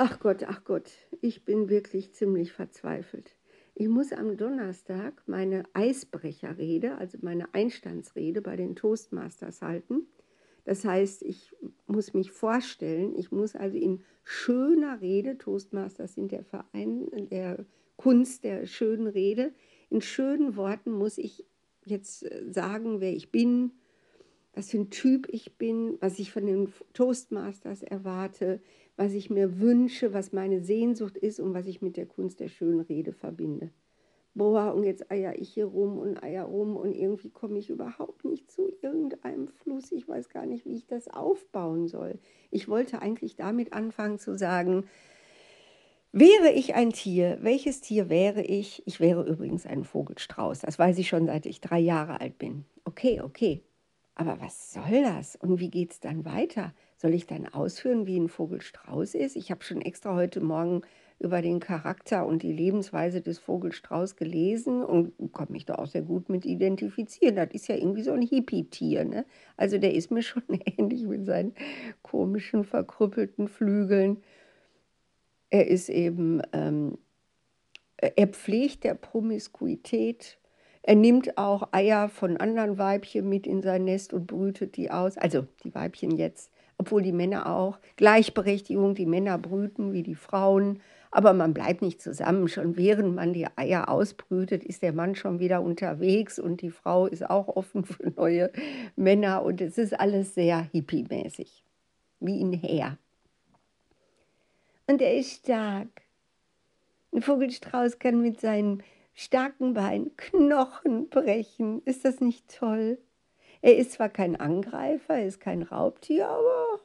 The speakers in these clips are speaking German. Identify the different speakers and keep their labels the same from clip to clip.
Speaker 1: Ach Gott, ach Gott, ich bin wirklich ziemlich verzweifelt. Ich muss am Donnerstag meine Eisbrecherrede, also meine Einstandsrede bei den Toastmasters halten. Das heißt, ich muss mich vorstellen, ich muss also in schöner Rede, Toastmasters sind der Verein der Kunst der schönen Rede, in schönen Worten muss ich jetzt äh, sagen, wer ich bin, was für ein Typ ich bin, was ich von den Toastmasters erwarte, was ich mir wünsche, was meine Sehnsucht ist und was ich mit der Kunst der schönen Rede verbinde. Boah, und jetzt eier ich hier rum und eier rum und irgendwie komme ich überhaupt nicht zu irgendeinem Fluss. Ich weiß gar nicht, wie ich das aufbauen soll. Ich wollte eigentlich damit anfangen zu sagen, wäre ich ein Tier, welches Tier wäre ich? Ich wäre übrigens ein Vogelstrauß. Das weiß ich schon, seit ich drei Jahre alt bin. Okay, okay. Aber was soll das? Und wie geht es dann weiter? Soll ich dann ausführen, wie ein Vogelstrauß ist? Ich habe schon extra heute Morgen über den Charakter und die Lebensweise des Vogelstrauß gelesen und kann mich da auch sehr gut mit identifizieren. Das ist ja irgendwie so ein Hippie-Tier. Ne? Also der ist mir schon ähnlich mit seinen komischen, verkrüppelten Flügeln. Er ist eben, ähm, er pflegt der Promiskuität. Er nimmt auch Eier von anderen Weibchen mit in sein Nest und brütet die aus. Also die Weibchen jetzt obwohl die Männer auch Gleichberechtigung, die Männer brüten wie die Frauen, aber man bleibt nicht zusammen. Schon während man die Eier ausbrütet, ist der Mann schon wieder unterwegs und die Frau ist auch offen für neue Männer und es ist alles sehr hippie-mäßig, wie ein Herr. Und er ist stark. Ein Vogelstrauß kann mit seinen starken Beinen Knochen brechen. Ist das nicht toll? Er ist zwar kein Angreifer, er ist kein Raubtier, aber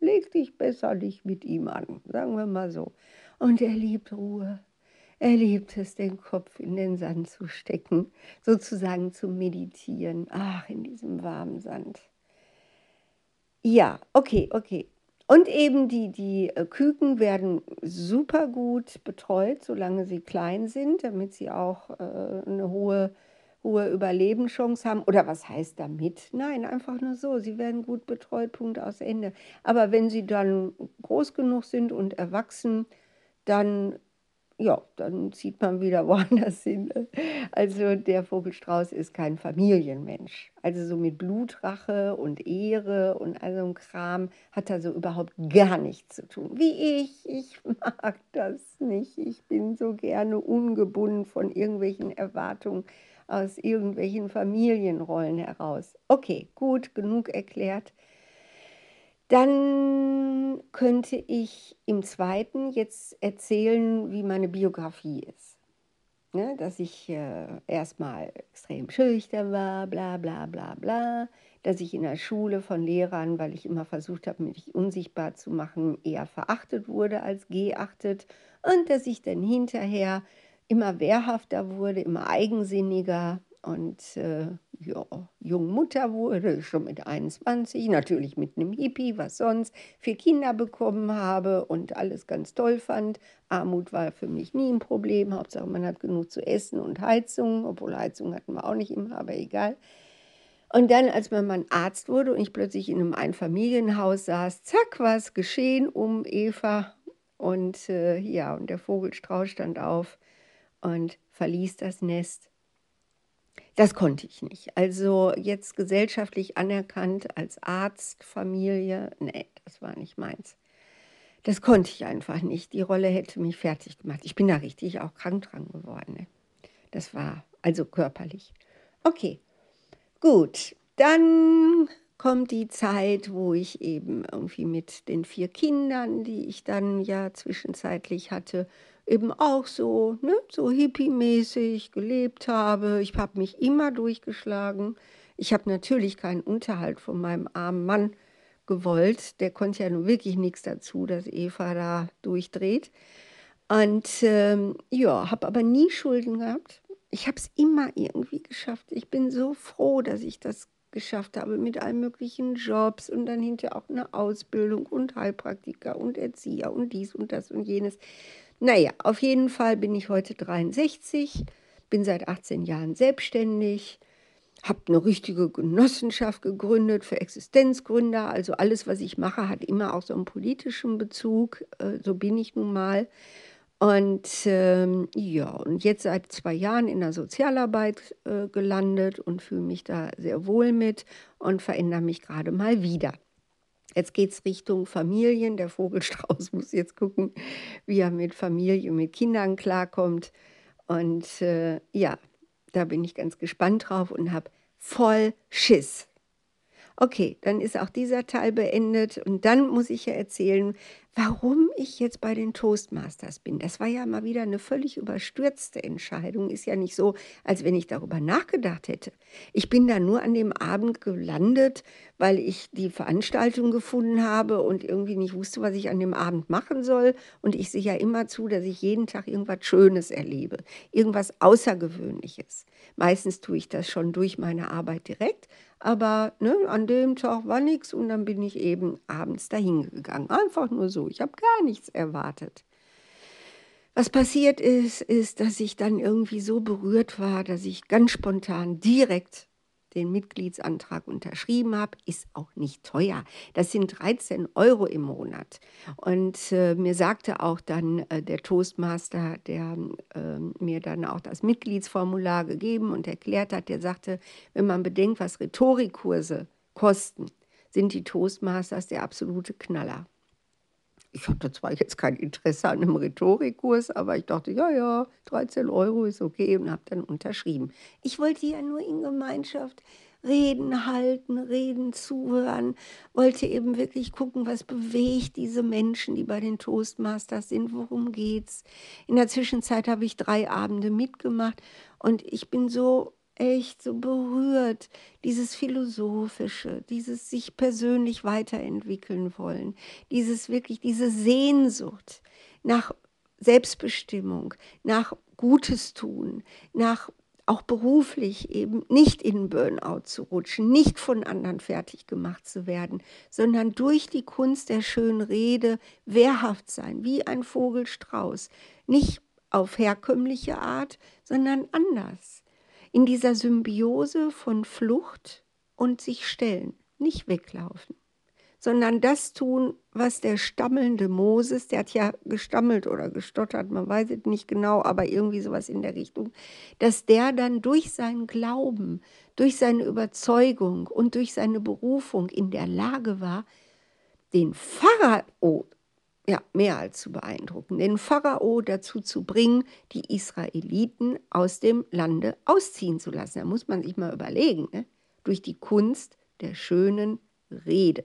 Speaker 1: leg dich besser nicht mit ihm an, sagen wir mal so. Und er liebt Ruhe. Er liebt es, den Kopf in den Sand zu stecken, sozusagen zu meditieren. Ach, in diesem warmen Sand. Ja, okay, okay. Und eben die, die äh, Küken werden super gut betreut, solange sie klein sind, damit sie auch äh, eine hohe hohe Überlebenschance haben. Oder was heißt damit? Nein, einfach nur so. Sie werden gut betreut, Punkt aus Ende. Aber wenn sie dann groß genug sind und erwachsen, dann, ja, dann zieht man wieder woanders hin. Also der Vogelstrauß ist kein Familienmensch. Also so mit Blutrache und Ehre und all so ein Kram hat er so überhaupt gar nichts zu tun. Wie ich, ich mag das nicht. Ich bin so gerne ungebunden von irgendwelchen Erwartungen aus irgendwelchen Familienrollen heraus. Okay, gut, genug erklärt. Dann könnte ich im zweiten jetzt erzählen, wie meine Biografie ist. Ne, dass ich äh, erstmal extrem schüchtern war, bla bla bla bla, dass ich in der Schule von Lehrern, weil ich immer versucht habe, mich unsichtbar zu machen, eher verachtet wurde als geachtet. Und dass ich dann hinterher immer wehrhafter wurde, immer eigensinniger und äh, ja, Jungmutter wurde, schon mit 21, natürlich mit einem Hippie, was sonst, vier Kinder bekommen habe und alles ganz toll fand. Armut war für mich nie ein Problem, Hauptsache man hat genug zu essen und Heizung, obwohl Heizung hatten wir auch nicht immer, aber egal. Und dann, als mein Mann Arzt wurde und ich plötzlich in einem Einfamilienhaus saß, zack, was geschehen um Eva. Und äh, ja, und der Vogelstrauß stand auf und verließ das Nest. Das konnte ich nicht. Also jetzt gesellschaftlich anerkannt als Arzt, Familie, nee, das war nicht meins. Das konnte ich einfach nicht. Die Rolle hätte mich fertig gemacht. Ich bin da richtig auch krank dran geworden. Ne? Das war also körperlich. Okay, gut. Dann kommt die Zeit, wo ich eben irgendwie mit den vier Kindern, die ich dann ja zwischenzeitlich hatte, eben auch so, ne, so hippie-mäßig gelebt habe. Ich habe mich immer durchgeschlagen. Ich habe natürlich keinen Unterhalt von meinem armen Mann gewollt. Der konnte ja nun wirklich nichts dazu, dass Eva da durchdreht. Und ähm, ja, habe aber nie Schulden gehabt. Ich habe es immer irgendwie geschafft. Ich bin so froh, dass ich das geschafft habe mit allen möglichen Jobs und dann hinterher auch eine Ausbildung und Heilpraktiker und Erzieher und dies und das und jenes. Naja, auf jeden Fall bin ich heute 63, bin seit 18 Jahren selbstständig, habe eine richtige Genossenschaft gegründet für Existenzgründer. Also alles, was ich mache, hat immer auch so einen politischen Bezug. Äh, so bin ich nun mal. Und ähm, ja, und jetzt seit zwei Jahren in der Sozialarbeit äh, gelandet und fühle mich da sehr wohl mit und verändere mich gerade mal wieder. Jetzt geht es Richtung Familien. Der Vogelstrauß muss jetzt gucken, wie er mit Familie, mit Kindern klarkommt. Und äh, ja, da bin ich ganz gespannt drauf und habe voll Schiss. Okay, dann ist auch dieser Teil beendet und dann muss ich ja erzählen, warum ich jetzt bei den Toastmasters bin. Das war ja mal wieder eine völlig überstürzte Entscheidung. Ist ja nicht so, als wenn ich darüber nachgedacht hätte. Ich bin da nur an dem Abend gelandet, weil ich die Veranstaltung gefunden habe und irgendwie nicht wusste, was ich an dem Abend machen soll. Und ich sehe ja immer zu, dass ich jeden Tag irgendwas Schönes erlebe, irgendwas Außergewöhnliches. Meistens tue ich das schon durch meine Arbeit direkt, aber ne, an dem Tag war nichts und dann bin ich eben abends dahin gegangen. Einfach nur so. Ich habe gar nichts erwartet. Was passiert ist, ist, dass ich dann irgendwie so berührt war, dass ich ganz spontan direkt den Mitgliedsantrag unterschrieben habe, ist auch nicht teuer. Das sind 13 Euro im Monat. Und äh, mir sagte auch dann äh, der Toastmaster, der äh, mir dann auch das Mitgliedsformular gegeben und erklärt hat, der sagte, wenn man bedenkt, was Rhetorikkurse kosten, sind die Toastmasters der absolute Knaller. Ich hatte zwar jetzt kein Interesse an einem Rhetorikkurs, aber ich dachte, ja, ja, 13 Euro ist okay und habe dann unterschrieben. Ich wollte ja nur in Gemeinschaft Reden halten, Reden zuhören, wollte eben wirklich gucken, was bewegt diese Menschen, die bei den Toastmasters sind, worum geht's. In der Zwischenzeit habe ich drei Abende mitgemacht und ich bin so echt so berührt, dieses Philosophische, dieses sich persönlich weiterentwickeln wollen, dieses wirklich, diese Sehnsucht nach Selbstbestimmung, nach Gutes tun, nach auch beruflich eben nicht in Burnout zu rutschen, nicht von anderen fertig gemacht zu werden, sondern durch die Kunst der schönen Rede wehrhaft sein, wie ein Vogelstrauß, nicht auf herkömmliche Art, sondern anders in dieser Symbiose von Flucht und sich stellen, nicht weglaufen, sondern das tun, was der stammelnde Moses, der hat ja gestammelt oder gestottert, man weiß es nicht genau, aber irgendwie sowas in der Richtung, dass der dann durch seinen Glauben, durch seine Überzeugung und durch seine Berufung in der Lage war, den Pharao ja, mehr als zu beeindrucken, den Pharao dazu zu bringen, die Israeliten aus dem Lande ausziehen zu lassen. Da muss man sich mal überlegen, ne? durch die Kunst der schönen Rede.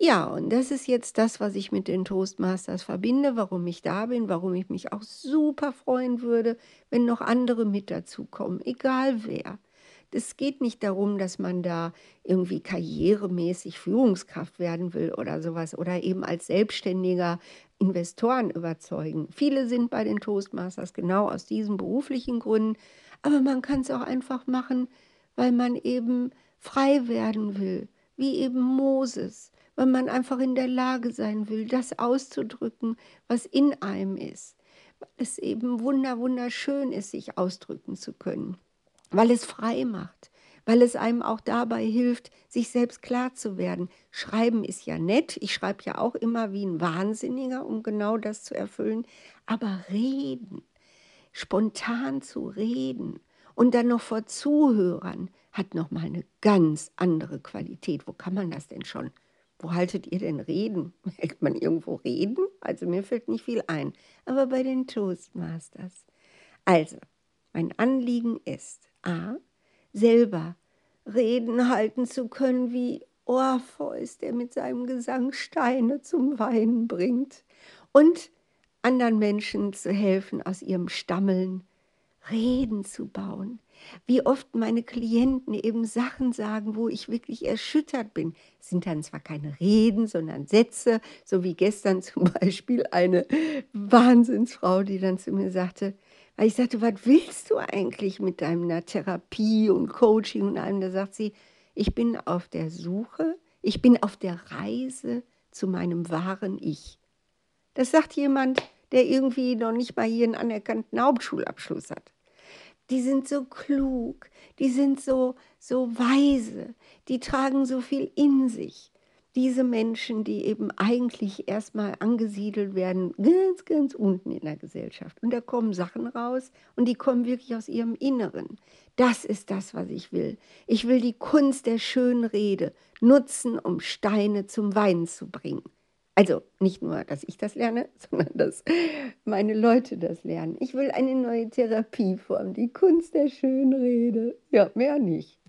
Speaker 1: Ja, und das ist jetzt das, was ich mit den Toastmasters verbinde, warum ich da bin, warum ich mich auch super freuen würde, wenn noch andere mit dazukommen, egal wer. Es geht nicht darum, dass man da irgendwie karrieremäßig Führungskraft werden will oder sowas oder eben als selbstständiger Investoren überzeugen. Viele sind bei den Toastmasters genau aus diesen beruflichen Gründen, aber man kann es auch einfach machen, weil man eben frei werden will, wie eben Moses, weil man einfach in der Lage sein will, das auszudrücken, was in einem ist, weil es eben wunder wunderschön ist, sich ausdrücken zu können weil es frei macht, weil es einem auch dabei hilft, sich selbst klar zu werden. Schreiben ist ja nett, ich schreibe ja auch immer wie ein Wahnsinniger, um genau das zu erfüllen, aber reden, spontan zu reden und dann noch vor Zuhörern, hat nochmal eine ganz andere Qualität. Wo kann man das denn schon? Wo haltet ihr denn Reden? Hält man irgendwo Reden? Also mir fällt nicht viel ein. Aber bei den Toastmasters. Also, mein Anliegen ist, A, selber Reden halten zu können wie Orpheus, der mit seinem Gesang Steine zum Weinen bringt. Und anderen Menschen zu helfen, aus ihrem Stammeln Reden zu bauen. Wie oft meine Klienten eben Sachen sagen, wo ich wirklich erschüttert bin. Sind dann zwar keine Reden, sondern Sätze, so wie gestern zum Beispiel eine Wahnsinnsfrau, die dann zu mir sagte, weil ich sagte, was willst du eigentlich mit deiner Therapie und Coaching und allem? Da sagt sie, ich bin auf der Suche, ich bin auf der Reise zu meinem wahren Ich. Das sagt jemand, der irgendwie noch nicht mal hier einen anerkannten Hauptschulabschluss hat. die sind so klug, die sind so, so weise, die tragen so viel in sich. Diese Menschen, die eben eigentlich erstmal angesiedelt werden, ganz, ganz unten in der Gesellschaft. Und da kommen Sachen raus und die kommen wirklich aus ihrem Inneren. Das ist das, was ich will. Ich will die Kunst der schönen Rede nutzen, um Steine zum Weinen zu bringen. Also nicht nur, dass ich das lerne, sondern dass meine Leute das lernen. Ich will eine neue Therapieform, die Kunst der Schönrede. Ja, mehr nicht.